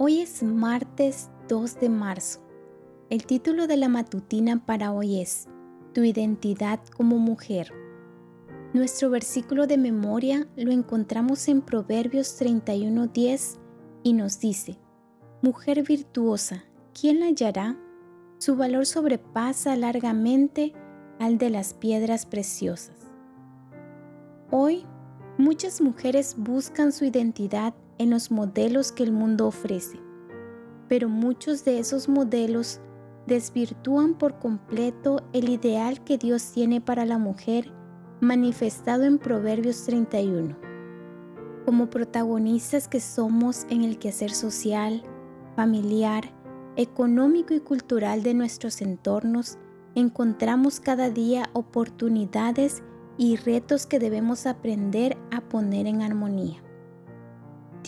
Hoy es martes 2 de marzo. El título de la matutina para hoy es Tu identidad como mujer. Nuestro versículo de memoria lo encontramos en Proverbios 31:10 y nos dice, Mujer virtuosa, ¿quién la hallará? Su valor sobrepasa largamente al de las piedras preciosas. Hoy, muchas mujeres buscan su identidad en los modelos que el mundo ofrece, pero muchos de esos modelos desvirtúan por completo el ideal que Dios tiene para la mujer manifestado en Proverbios 31. Como protagonistas que somos en el quehacer social, familiar, económico y cultural de nuestros entornos, encontramos cada día oportunidades y retos que debemos aprender a poner en armonía.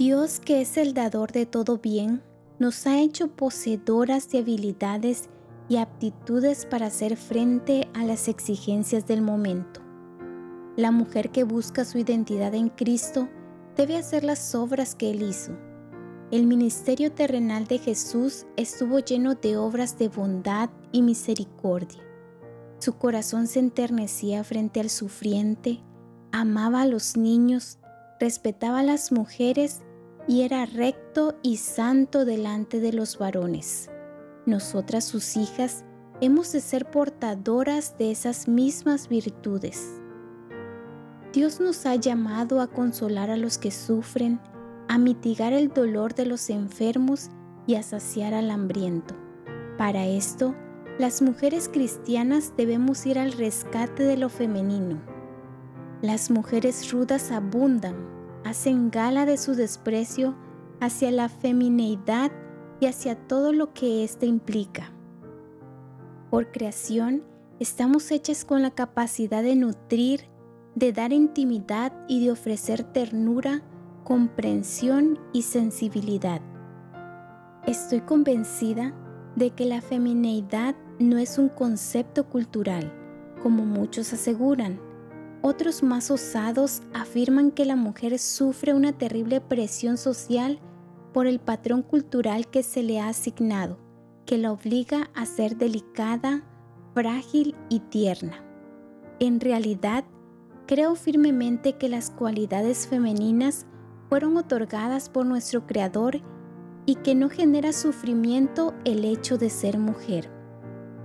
Dios, que es el dador de todo bien, nos ha hecho poseedoras de habilidades y aptitudes para hacer frente a las exigencias del momento. La mujer que busca su identidad en Cristo debe hacer las obras que Él hizo. El ministerio terrenal de Jesús estuvo lleno de obras de bondad y misericordia. Su corazón se enternecía frente al sufriente, amaba a los niños, respetaba a las mujeres y era recto y santo delante de los varones. Nosotras sus hijas hemos de ser portadoras de esas mismas virtudes. Dios nos ha llamado a consolar a los que sufren, a mitigar el dolor de los enfermos y a saciar al hambriento. Para esto, las mujeres cristianas debemos ir al rescate de lo femenino. Las mujeres rudas abundan, hacen gala de su desprecio hacia la femineidad y hacia todo lo que éste implica. Por creación, estamos hechas con la capacidad de nutrir, de dar intimidad y de ofrecer ternura, comprensión y sensibilidad. Estoy convencida de que la femineidad no es un concepto cultural, como muchos aseguran. Otros más osados afirman que la mujer sufre una terrible presión social por el patrón cultural que se le ha asignado, que la obliga a ser delicada, frágil y tierna. En realidad, creo firmemente que las cualidades femeninas fueron otorgadas por nuestro Creador y que no genera sufrimiento el hecho de ser mujer.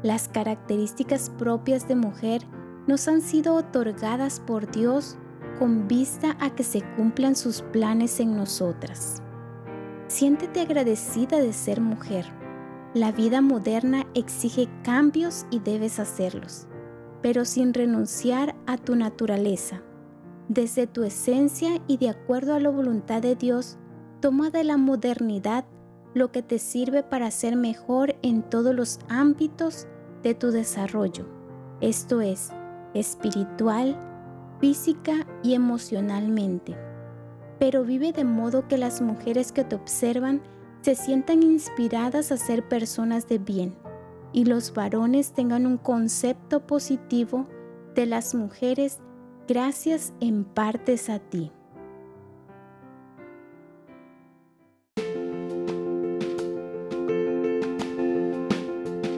Las características propias de mujer nos han sido otorgadas por Dios con vista a que se cumplan sus planes en nosotras. Siéntete agradecida de ser mujer. La vida moderna exige cambios y debes hacerlos, pero sin renunciar a tu naturaleza. Desde tu esencia y de acuerdo a la voluntad de Dios, toma de la modernidad lo que te sirve para ser mejor en todos los ámbitos de tu desarrollo, esto es, espiritual, física y emocionalmente. Pero vive de modo que las mujeres que te observan se sientan inspiradas a ser personas de bien y los varones tengan un concepto positivo de las mujeres gracias en partes a ti.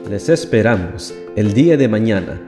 Les esperamos el día de mañana